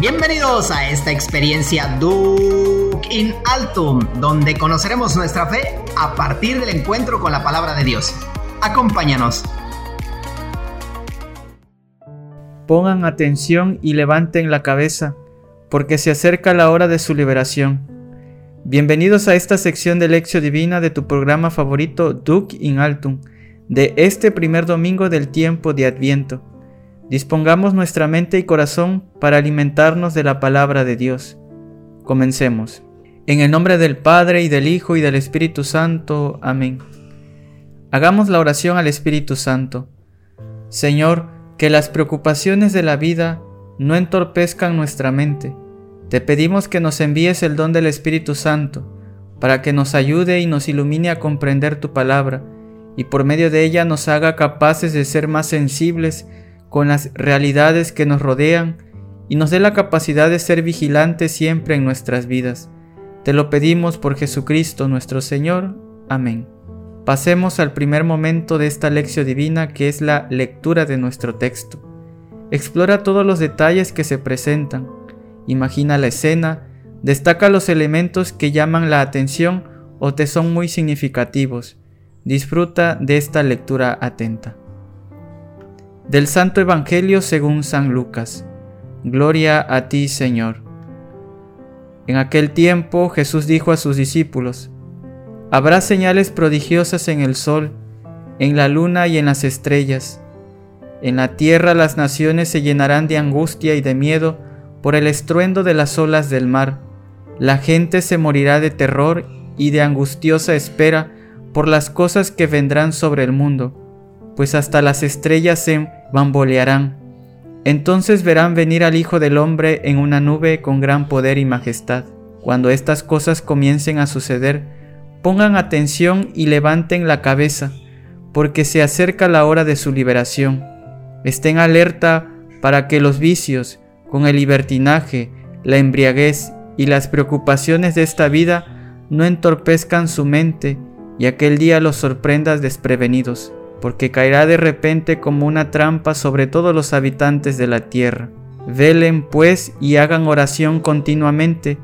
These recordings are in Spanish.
Bienvenidos a esta experiencia Duke in Altum, donde conoceremos nuestra fe a partir del encuentro con la palabra de Dios. Acompáñanos. Pongan atención y levanten la cabeza, porque se acerca la hora de su liberación. Bienvenidos a esta sección de Lección Divina de tu programa favorito Duke in Altum, de este primer domingo del tiempo de Adviento. Dispongamos nuestra mente y corazón para alimentarnos de la palabra de Dios. Comencemos. En el nombre del Padre y del Hijo y del Espíritu Santo. Amén. Hagamos la oración al Espíritu Santo. Señor, que las preocupaciones de la vida no entorpezcan nuestra mente. Te pedimos que nos envíes el don del Espíritu Santo, para que nos ayude y nos ilumine a comprender tu palabra, y por medio de ella nos haga capaces de ser más sensibles con las realidades que nos rodean y nos dé la capacidad de ser vigilantes siempre en nuestras vidas. Te lo pedimos por Jesucristo nuestro Señor. Amén. Pasemos al primer momento de esta lección divina que es la lectura de nuestro texto. Explora todos los detalles que se presentan. Imagina la escena, destaca los elementos que llaman la atención o te son muy significativos. Disfruta de esta lectura atenta. Del Santo Evangelio según San Lucas. Gloria a ti, Señor. En aquel tiempo Jesús dijo a sus discípulos, Habrá señales prodigiosas en el sol, en la luna y en las estrellas. En la tierra las naciones se llenarán de angustia y de miedo por el estruendo de las olas del mar. La gente se morirá de terror y de angustiosa espera por las cosas que vendrán sobre el mundo pues hasta las estrellas se bambolearán. Entonces verán venir al Hijo del Hombre en una nube con gran poder y majestad. Cuando estas cosas comiencen a suceder, pongan atención y levanten la cabeza, porque se acerca la hora de su liberación. Estén alerta para que los vicios, con el libertinaje, la embriaguez y las preocupaciones de esta vida no entorpezcan su mente y aquel día los sorprendas desprevenidos porque caerá de repente como una trampa sobre todos los habitantes de la tierra. Velen pues y hagan oración continuamente,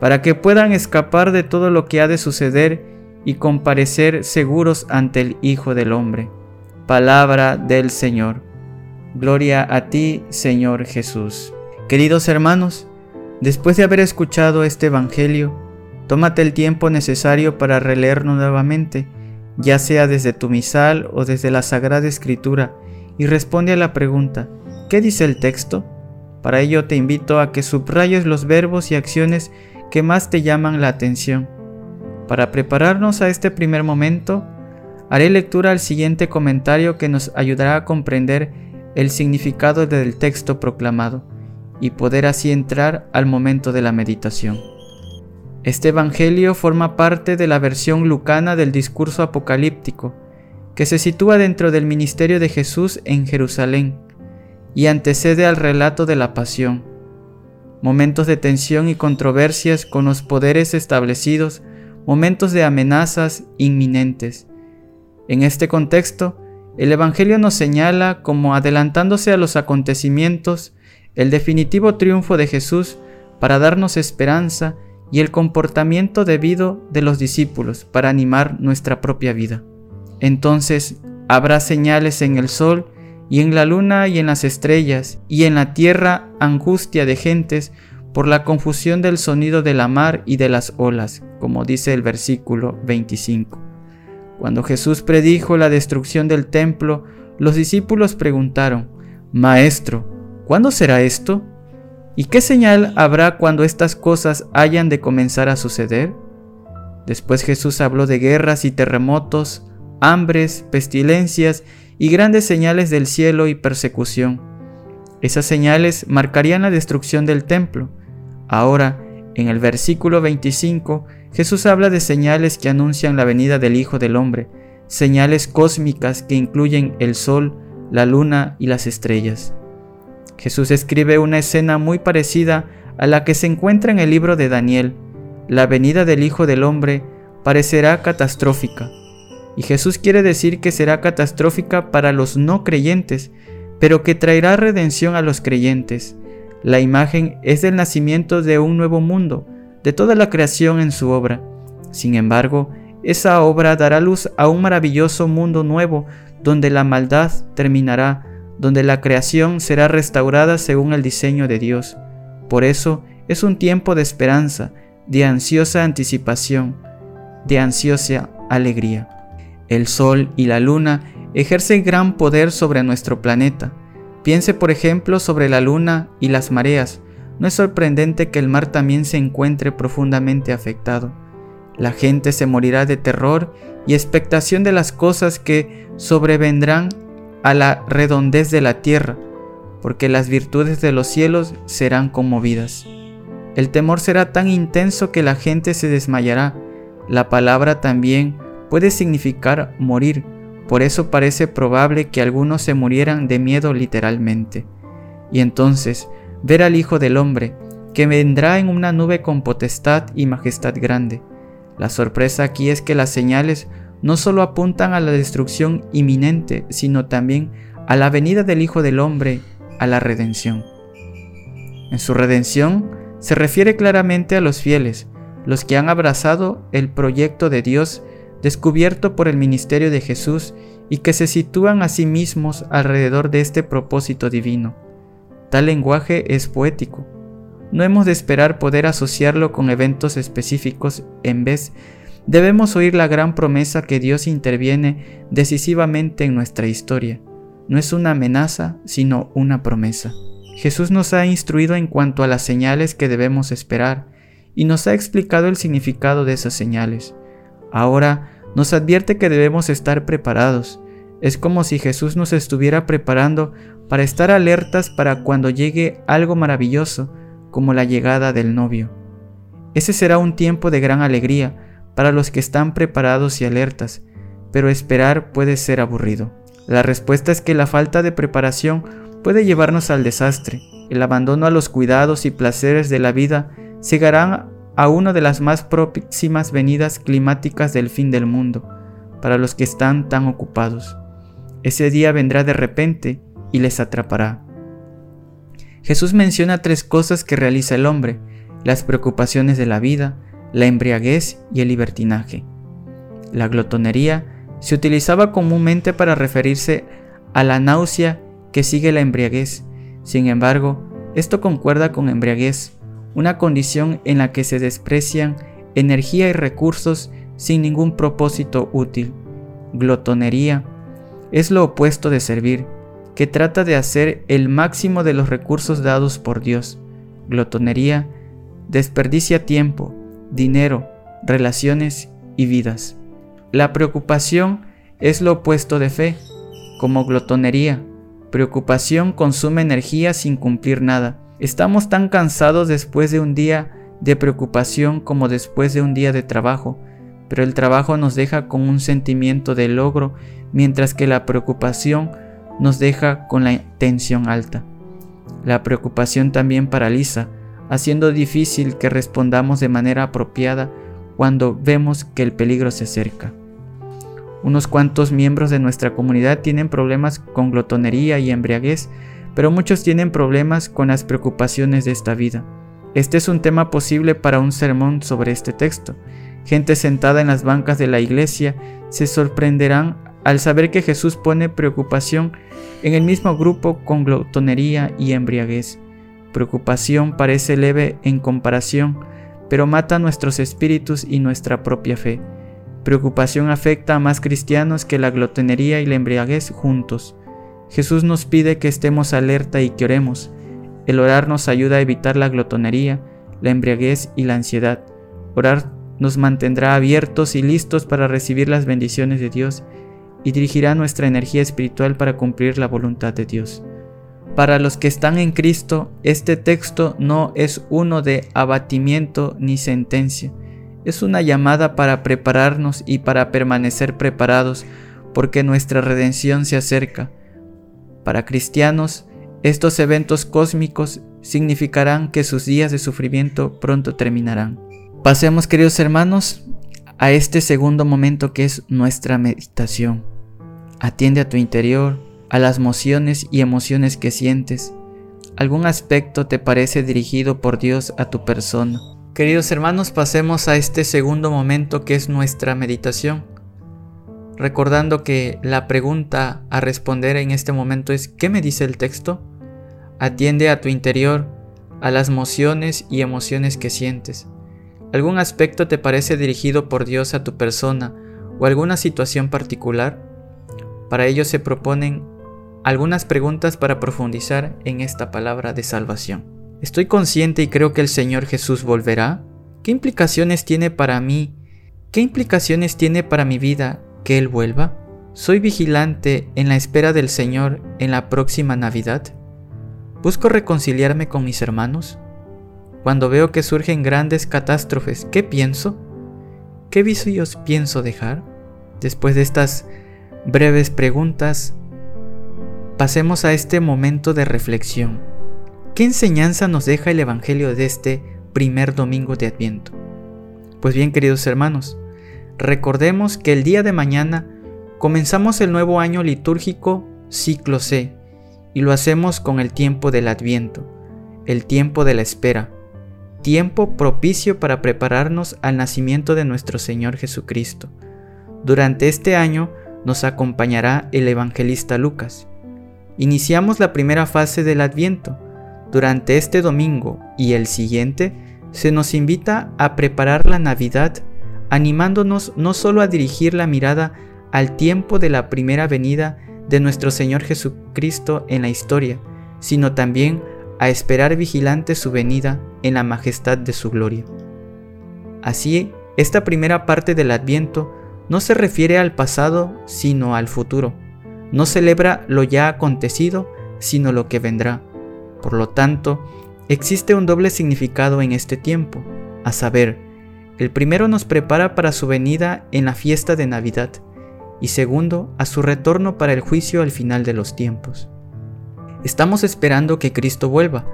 para que puedan escapar de todo lo que ha de suceder y comparecer seguros ante el Hijo del Hombre. Palabra del Señor. Gloria a ti, Señor Jesús. Queridos hermanos, después de haber escuchado este Evangelio, tómate el tiempo necesario para releerlo nuevamente ya sea desde tu misal o desde la Sagrada Escritura, y responde a la pregunta, ¿qué dice el texto? Para ello te invito a que subrayes los verbos y acciones que más te llaman la atención. Para prepararnos a este primer momento, haré lectura al siguiente comentario que nos ayudará a comprender el significado del texto proclamado y poder así entrar al momento de la meditación. Este Evangelio forma parte de la versión lucana del discurso apocalíptico, que se sitúa dentro del ministerio de Jesús en Jerusalén y antecede al relato de la pasión. Momentos de tensión y controversias con los poderes establecidos, momentos de amenazas inminentes. En este contexto, el Evangelio nos señala como adelantándose a los acontecimientos el definitivo triunfo de Jesús para darnos esperanza y el comportamiento debido de los discípulos para animar nuestra propia vida. Entonces habrá señales en el sol y en la luna y en las estrellas y en la tierra angustia de gentes por la confusión del sonido de la mar y de las olas, como dice el versículo 25. Cuando Jesús predijo la destrucción del templo, los discípulos preguntaron, Maestro, ¿cuándo será esto? ¿Y qué señal habrá cuando estas cosas hayan de comenzar a suceder? Después Jesús habló de guerras y terremotos, hambres, pestilencias y grandes señales del cielo y persecución. Esas señales marcarían la destrucción del templo. Ahora, en el versículo 25, Jesús habla de señales que anuncian la venida del Hijo del Hombre, señales cósmicas que incluyen el sol, la luna y las estrellas. Jesús escribe una escena muy parecida a la que se encuentra en el libro de Daniel. La venida del Hijo del Hombre parecerá catastrófica. Y Jesús quiere decir que será catastrófica para los no creyentes, pero que traerá redención a los creyentes. La imagen es el nacimiento de un nuevo mundo, de toda la creación en su obra. Sin embargo, esa obra dará luz a un maravilloso mundo nuevo donde la maldad terminará, donde la creación será restaurada según el diseño de Dios. Por eso es un tiempo de esperanza, de ansiosa anticipación, de ansiosa alegría. El Sol y la Luna ejercen gran poder sobre nuestro planeta. Piense por ejemplo sobre la Luna y las mareas. No es sorprendente que el mar también se encuentre profundamente afectado. La gente se morirá de terror y expectación de las cosas que sobrevendrán a la redondez de la tierra, porque las virtudes de los cielos serán conmovidas. El temor será tan intenso que la gente se desmayará. La palabra también puede significar morir, por eso parece probable que algunos se murieran de miedo literalmente. Y entonces, ver al Hijo del Hombre, que vendrá en una nube con potestad y majestad grande, la sorpresa aquí es que las señales no solo apuntan a la destrucción inminente, sino también a la venida del Hijo del Hombre, a la redención. En su redención se refiere claramente a los fieles, los que han abrazado el proyecto de Dios descubierto por el ministerio de Jesús y que se sitúan a sí mismos alrededor de este propósito divino. Tal lenguaje es poético, no hemos de esperar poder asociarlo con eventos específicos, en vez debemos oír la gran promesa que Dios interviene decisivamente en nuestra historia. No es una amenaza, sino una promesa. Jesús nos ha instruido en cuanto a las señales que debemos esperar y nos ha explicado el significado de esas señales. Ahora nos advierte que debemos estar preparados. Es como si Jesús nos estuviera preparando para estar alertas para cuando llegue algo maravilloso, como la llegada del novio. Ese será un tiempo de gran alegría para los que están preparados y alertas, pero esperar puede ser aburrido. La respuesta es que la falta de preparación puede llevarnos al desastre. El abandono a los cuidados y placeres de la vida cegarán a una de las más próximas venidas climáticas del fin del mundo, para los que están tan ocupados. Ese día vendrá de repente y les atrapará. Jesús menciona tres cosas que realiza el hombre, las preocupaciones de la vida, la embriaguez y el libertinaje. La glotonería se utilizaba comúnmente para referirse a la náusea que sigue la embriaguez. Sin embargo, esto concuerda con embriaguez, una condición en la que se desprecian energía y recursos sin ningún propósito útil. Glotonería es lo opuesto de servir, que trata de hacer el máximo de los recursos dados por Dios. Glotonería desperdicia tiempo, dinero, relaciones y vidas. La preocupación es lo opuesto de fe, como glotonería. Preocupación consume energía sin cumplir nada. Estamos tan cansados después de un día de preocupación como después de un día de trabajo, pero el trabajo nos deja con un sentimiento de logro, mientras que la preocupación nos deja con la tensión alta. La preocupación también paraliza, haciendo difícil que respondamos de manera apropiada cuando vemos que el peligro se acerca. Unos cuantos miembros de nuestra comunidad tienen problemas con glotonería y embriaguez, pero muchos tienen problemas con las preocupaciones de esta vida. Este es un tema posible para un sermón sobre este texto. Gente sentada en las bancas de la iglesia se sorprenderán al saber que Jesús pone preocupación en el mismo grupo con glotonería y embriaguez. Preocupación parece leve en comparación, pero mata nuestros espíritus y nuestra propia fe. Preocupación afecta a más cristianos que la glotonería y la embriaguez juntos. Jesús nos pide que estemos alerta y que oremos. El orar nos ayuda a evitar la glotonería, la embriaguez y la ansiedad. Orar nos mantendrá abiertos y listos para recibir las bendiciones de Dios y dirigirá nuestra energía espiritual para cumplir la voluntad de Dios. Para los que están en Cristo, este texto no es uno de abatimiento ni sentencia, es una llamada para prepararnos y para permanecer preparados porque nuestra redención se acerca. Para cristianos, estos eventos cósmicos significarán que sus días de sufrimiento pronto terminarán. Pasemos, queridos hermanos, a este segundo momento que es nuestra meditación. Atiende a tu interior, a las mociones y emociones que sientes. ¿Algún aspecto te parece dirigido por Dios a tu persona? Queridos hermanos, pasemos a este segundo momento que es nuestra meditación. Recordando que la pregunta a responder en este momento es ¿qué me dice el texto? Atiende a tu interior, a las emociones y emociones que sientes. ¿Algún aspecto te parece dirigido por Dios a tu persona o alguna situación particular? Para ello se proponen algunas preguntas para profundizar en esta palabra de salvación. ¿Estoy consciente y creo que el Señor Jesús volverá? ¿Qué implicaciones tiene para mí? ¿Qué implicaciones tiene para mi vida que Él vuelva? ¿Soy vigilante en la espera del Señor en la próxima Navidad? ¿Busco reconciliarme con mis hermanos? Cuando veo que surgen grandes catástrofes, ¿qué pienso? ¿Qué vicios pienso dejar? Después de estas breves preguntas, pasemos a este momento de reflexión. ¿Qué enseñanza nos deja el Evangelio de este primer domingo de Adviento? Pues bien, queridos hermanos, recordemos que el día de mañana comenzamos el nuevo año litúrgico ciclo C y lo hacemos con el tiempo del Adviento, el tiempo de la espera, tiempo propicio para prepararnos al nacimiento de nuestro Señor Jesucristo. Durante este año nos acompañará el evangelista Lucas. Iniciamos la primera fase del Adviento. Durante este domingo y el siguiente se nos invita a preparar la Navidad, animándonos no solo a dirigir la mirada al tiempo de la primera venida de nuestro Señor Jesucristo en la historia, sino también a esperar vigilante su venida en la majestad de su gloria. Así, esta primera parte del Adviento no se refiere al pasado, sino al futuro. No celebra lo ya acontecido, sino lo que vendrá. Por lo tanto, existe un doble significado en este tiempo, a saber, el primero nos prepara para su venida en la fiesta de Navidad, y segundo, a su retorno para el juicio al final de los tiempos. Estamos esperando que Cristo vuelva,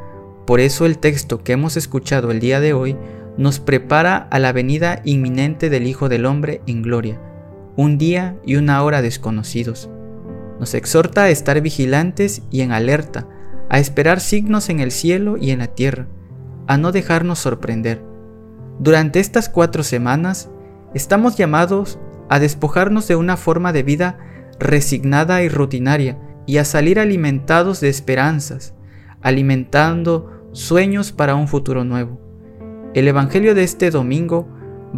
por eso el texto que hemos escuchado el día de hoy nos prepara a la venida inminente del Hijo del Hombre en gloria, un día y una hora desconocidos. Nos exhorta a estar vigilantes y en alerta, a esperar signos en el cielo y en la tierra, a no dejarnos sorprender. Durante estas cuatro semanas estamos llamados a despojarnos de una forma de vida resignada y rutinaria y a salir alimentados de esperanzas, alimentando sueños para un futuro nuevo. El Evangelio de este domingo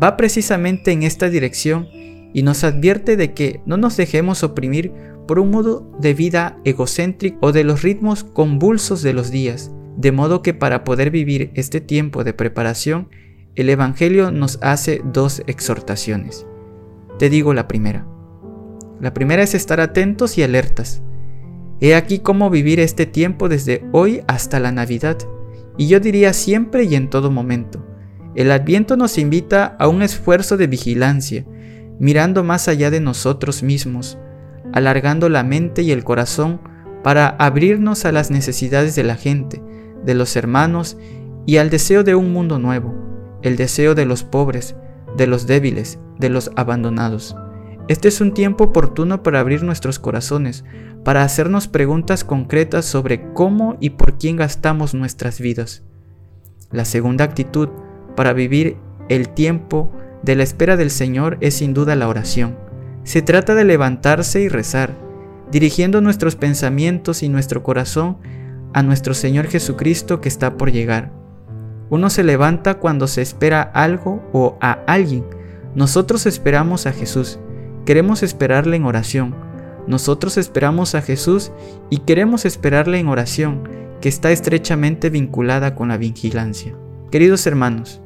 va precisamente en esta dirección y nos advierte de que no nos dejemos oprimir por un modo de vida egocéntrico o de los ritmos convulsos de los días, de modo que para poder vivir este tiempo de preparación, el Evangelio nos hace dos exhortaciones. Te digo la primera. La primera es estar atentos y alertas. He aquí cómo vivir este tiempo desde hoy hasta la Navidad, y yo diría siempre y en todo momento. El adviento nos invita a un esfuerzo de vigilancia, mirando más allá de nosotros mismos, alargando la mente y el corazón para abrirnos a las necesidades de la gente, de los hermanos y al deseo de un mundo nuevo, el deseo de los pobres, de los débiles, de los abandonados. Este es un tiempo oportuno para abrir nuestros corazones, para hacernos preguntas concretas sobre cómo y por quién gastamos nuestras vidas. La segunda actitud para vivir el tiempo de la espera del Señor es sin duda la oración. Se trata de levantarse y rezar, dirigiendo nuestros pensamientos y nuestro corazón a nuestro Señor Jesucristo que está por llegar. Uno se levanta cuando se espera algo o a alguien. Nosotros esperamos a Jesús. Queremos esperarle en oración. Nosotros esperamos a Jesús y queremos esperarle en oración, que está estrechamente vinculada con la vigilancia. Queridos hermanos,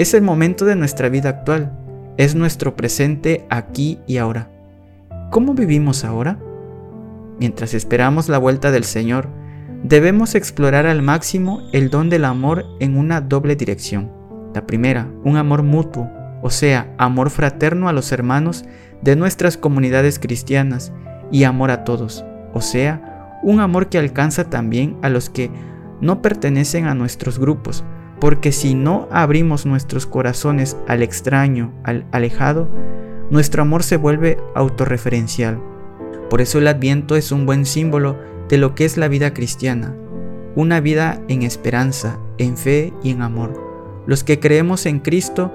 es el momento de nuestra vida actual, es nuestro presente aquí y ahora. ¿Cómo vivimos ahora? Mientras esperamos la vuelta del Señor, debemos explorar al máximo el don del amor en una doble dirección. La primera, un amor mutuo, o sea, amor fraterno a los hermanos de nuestras comunidades cristianas y amor a todos, o sea, un amor que alcanza también a los que no pertenecen a nuestros grupos, porque si no abrimos nuestros corazones al extraño, al alejado, nuestro amor se vuelve autorreferencial. Por eso el adviento es un buen símbolo de lo que es la vida cristiana. una vida en esperanza, en fe y en amor. Los que creemos en Cristo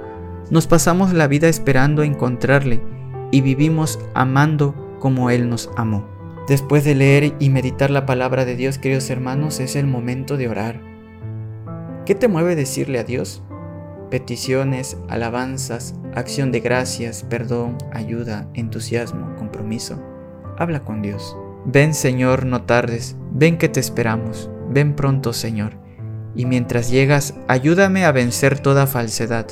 nos pasamos la vida esperando encontrarle y vivimos amando como Él nos amó. Después de leer y meditar la palabra de Dios, queridos hermanos, es el momento de orar. ¿Qué te mueve decirle a Dios? Peticiones, alabanzas, acción de gracias, perdón, ayuda, entusiasmo, compromiso. Habla con Dios. Ven Señor, no tardes, ven que te esperamos, ven pronto Señor. Y mientras llegas, ayúdame a vencer toda falsedad.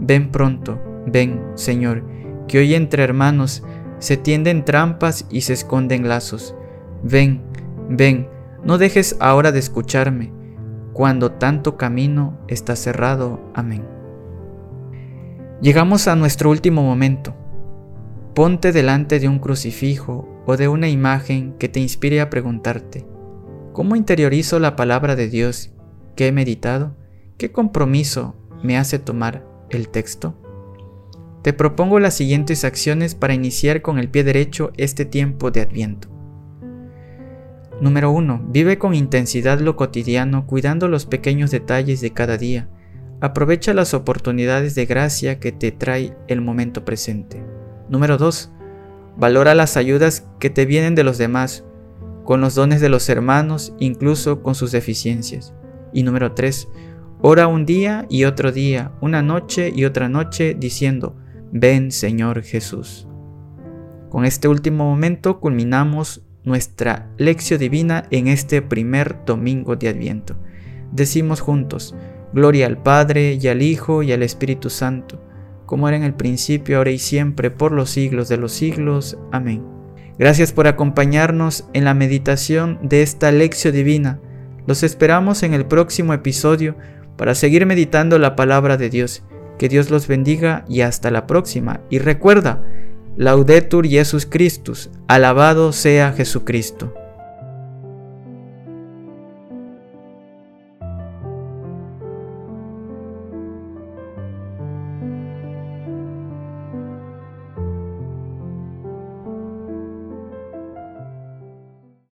Ven pronto, ven Señor, que hoy entre hermanos se tienden trampas y se esconden lazos. Ven, ven, no dejes ahora de escucharme, cuando tanto camino está cerrado. Amén. Llegamos a nuestro último momento. Ponte delante de un crucifijo o de una imagen que te inspire a preguntarte, ¿cómo interiorizo la palabra de Dios que he meditado? ¿Qué compromiso me hace tomar el texto? Te propongo las siguientes acciones para iniciar con el pie derecho este tiempo de Adviento. Número 1. Vive con intensidad lo cotidiano cuidando los pequeños detalles de cada día. Aprovecha las oportunidades de gracia que te trae el momento presente. Número 2. Valora las ayudas que te vienen de los demás, con los dones de los hermanos, incluso con sus deficiencias. Y número 3. Ora un día y otro día, una noche y otra noche, diciendo, Ven Señor Jesús. Con este último momento culminamos nuestra lección divina en este primer domingo de Adviento. Decimos juntos, Gloria al Padre y al Hijo y al Espíritu Santo, como era en el principio, ahora y siempre, por los siglos de los siglos. Amén. Gracias por acompañarnos en la meditación de esta lección divina. Los esperamos en el próximo episodio para seguir meditando la palabra de Dios. Que Dios los bendiga y hasta la próxima. Y recuerda, Laudetur Jesus Christus, alabado sea Jesucristo.